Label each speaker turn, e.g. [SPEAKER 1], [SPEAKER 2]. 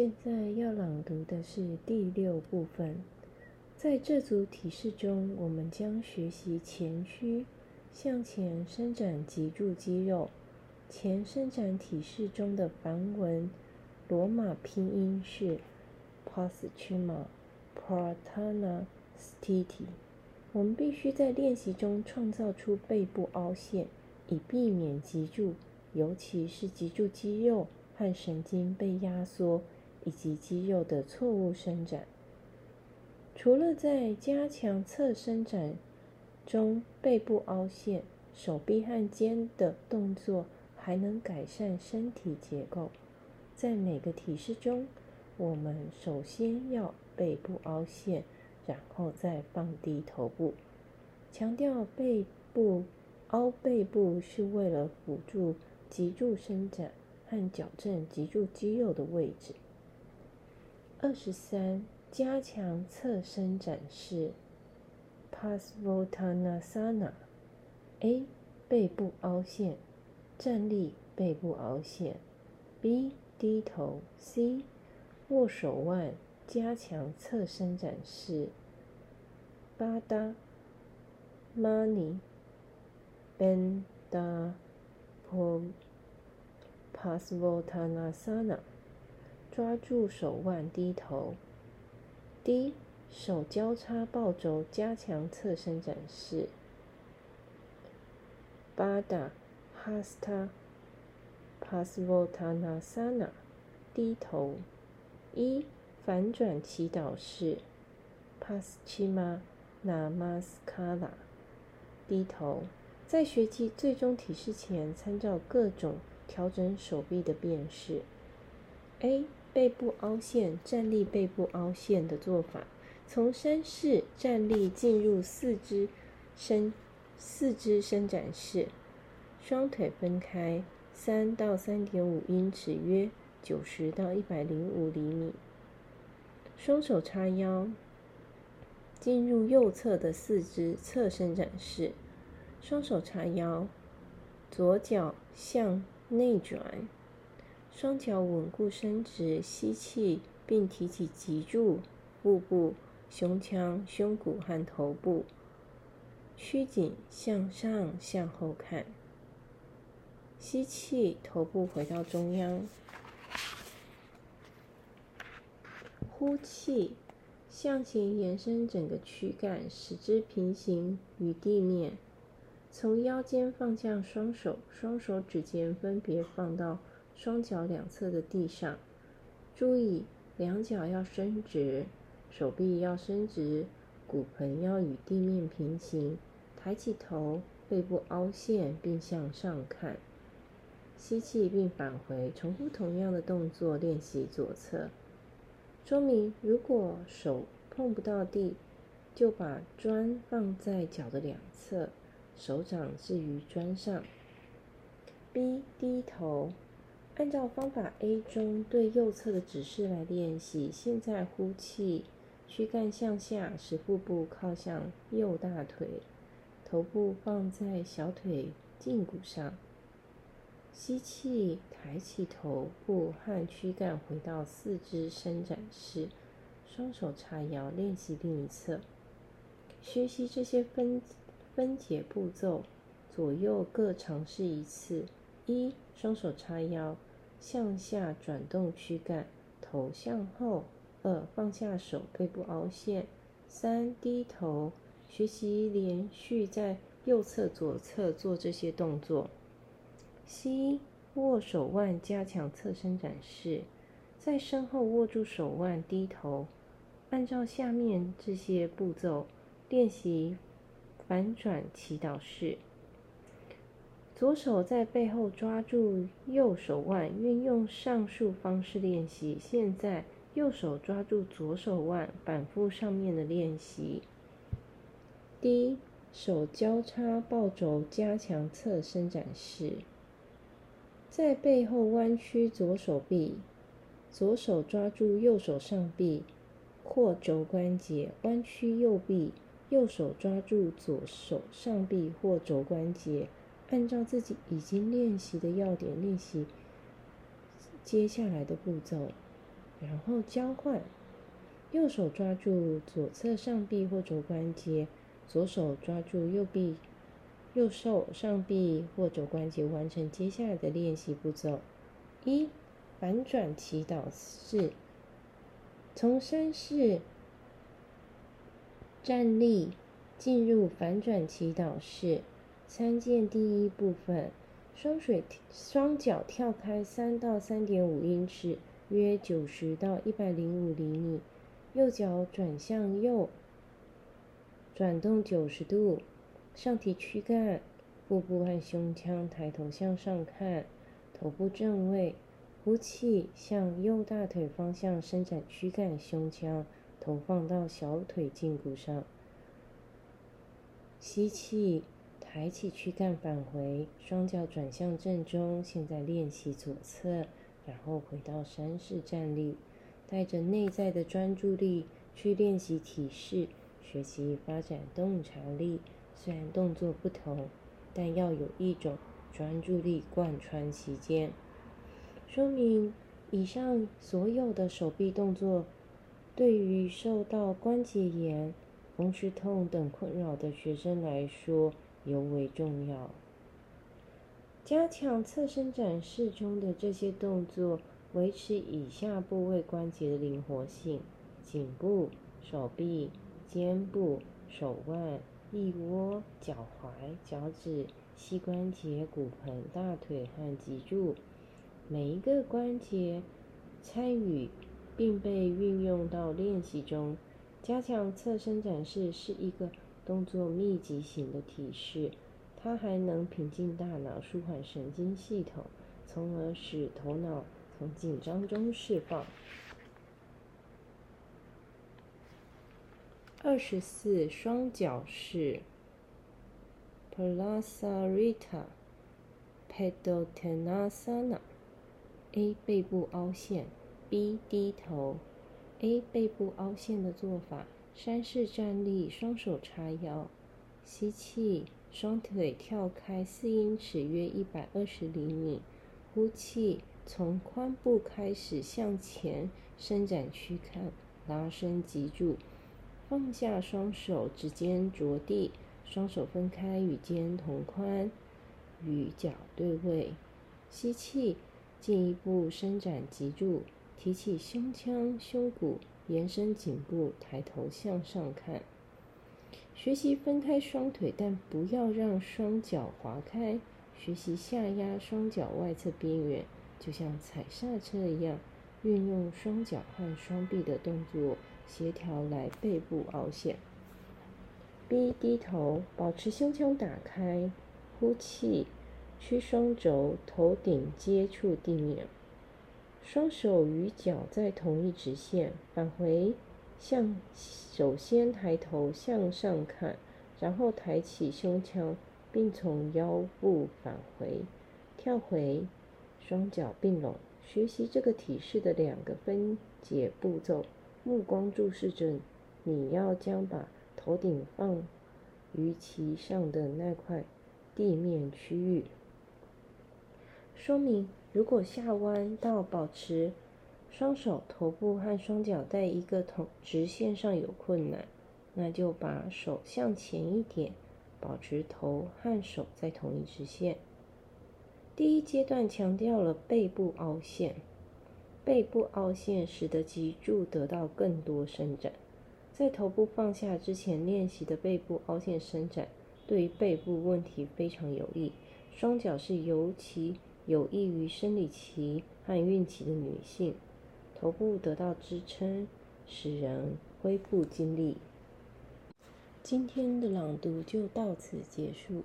[SPEAKER 1] 现在要朗读的是第六部分。在这组体式中，我们将学习前屈向前伸展脊柱肌肉。前伸展体式中的梵文罗马拼音是 Paschima Pratana Stiti。我们必须在练习中创造出背部凹陷，以避免脊柱，尤其是脊柱肌肉和神经被压缩，以及肌肉的错误伸展。除了在加强侧伸展中背部凹陷，手臂和肩的动作还能改善身体结构。在每个体式中，我们首先要背部凹陷。然后再放低头部，强调背部凹背部是为了辅助脊柱伸展和矫正脊柱肌肉的位置。二十三，加强侧身展示 p a s v o t a n a s a n a A，背部凹陷，站立背部凹陷。B，低头。C，握手腕，加强侧身展示。八哒，Money。Benda pom pasvotanasana。Pas 抓住手腕低头。D 手交叉抱肘，加强侧伸展式，巴达哈斯塔帕斯沃塔纳萨纳，低头。一反转祈祷式，Paschima Namaskara，低头。在学习最终体式前，参照各种调整手臂的变式。A. 背部凹陷，站立背部凹陷的做法。从山式站立进入四肢伸四肢伸展式，双腿分开三到三点五英尺，约九十到一百零五厘米。双手叉腰，进入右侧的四肢侧伸展式。双手叉腰，左脚向内转，双脚稳固伸直，吸气并提起脊柱、腹部、胸腔、胸骨和头部，曲颈向上向后看。吸气，头部回到中央。呼气，向前延伸整个躯干，使之平行与地面。从腰间放下双手，双手指尖分别放到双脚两侧的地上。注意，两脚要伸直，手臂要伸直，骨盆要与地面平行。抬起头，背部凹陷，并向上看。吸气并返回，重复同样的动作，练习左侧。说明：如果手碰不到地，就把砖放在脚的两侧，手掌置于砖上。B 低头，按照方法 A 中对右侧的指示来练习。现在呼气，躯干向下，使腹部靠向右大腿，头部放在小腿胫骨上。吸气，抬起头部和躯干回到四肢伸展式，双手叉腰，练习另一侧。学习这些分分解步骤，左右各尝试一次。一，双手叉腰，向下转动躯干，头向后。二，放下手，背部凹陷。三，低头。学习连续在右侧、左侧做这些动作。吸握手腕加强侧伸展式，在身后握住手腕，低头，按照下面这些步骤练习反转祈祷式。左手在背后抓住右手腕，运用上述方式练习。现在右手抓住左手腕，反复上面的练习。D 手交叉抱肘加强侧伸展式。在背后弯曲左手臂，左手抓住右手上臂或肘关节，弯曲右臂，右手抓住左手上臂或肘关节。按照自己已经练习的要点练习接下来的步骤。然后交换。右手抓住左侧上臂或肘关节，左手抓住右臂、右手上臂或肘关节，完成接下来的练习步骤：一、反转祈祷式，从山式站立进入反转祈祷式。参见第一部分。双水双脚跳开三到三点五英尺，约九十到一百零五厘米。右脚转向右，转动九十度，上提躯干，腹部和胸腔抬头向上看，头部正位，呼气，向右大腿方向伸展躯干、胸腔，头放到小腿胫骨上，吸气，抬起躯干返回，双脚转向正中。现在练习左侧，然后回到山式站立。带着内在的专注力去练习体式，学习发展洞察力。虽然动作不同，但要有一种专注力贯穿其间。说明以上所有的手臂动作，对于受到关节炎、风湿痛等困扰的学生来说尤为重要。加强侧伸展式中的这些动作。维持以下部位关节的灵活性：颈部、手臂、肩部、手腕、腋窝、脚踝、脚趾、膝关节、骨盆、大腿和脊柱。每一个关节参与并被运用到练习中。加强侧伸展式是一个动作密集型的体式，它还能平静大脑、舒缓神经系统，从而使头脑。从紧张中释放。二十四双脚式 （Plasarita p e d o t a n a s a n a A 背部凹陷，B 低头。A 背部凹陷的做法：山式站立，双手叉腰，吸气，双腿跳开四英尺，约一百二十厘米，呼气。从髋部开始向前伸展躯干，拉伸脊柱，放下双手，指尖着地，双手分开与肩同宽，与脚对位。吸气，进一步伸展脊柱，提起胸腔、胸骨，延伸颈部，抬头向上看。学习分开双腿，但不要让双脚滑开。学习下压双脚外侧边缘。就像踩刹车一样，运用双脚和双臂的动作协调来背部凹陷。B 低头，保持胸腔打开，呼气，屈双肘，头顶接触地面，双手与脚在同一直线，返回向首先抬头向上看，然后抬起胸腔，并从腰部返回，跳回。双脚并拢，学习这个体式的两个分解步骤。目光注视着你要将把头顶放于其上的那块地面区域。说明：如果下弯到保持双手、头部和双脚在一个同直线上有困难，那就把手向前一点，保持头和手在同一直线。第一阶段强调了背部凹陷，背部凹陷使得脊柱得到更多伸展。在头部放下之前练习的背部凹陷伸展，对于背部问题非常有益。双脚是尤其有益于生理期和孕期的女性。头部得到支撑，使人恢复精力。今天的朗读就到此结束。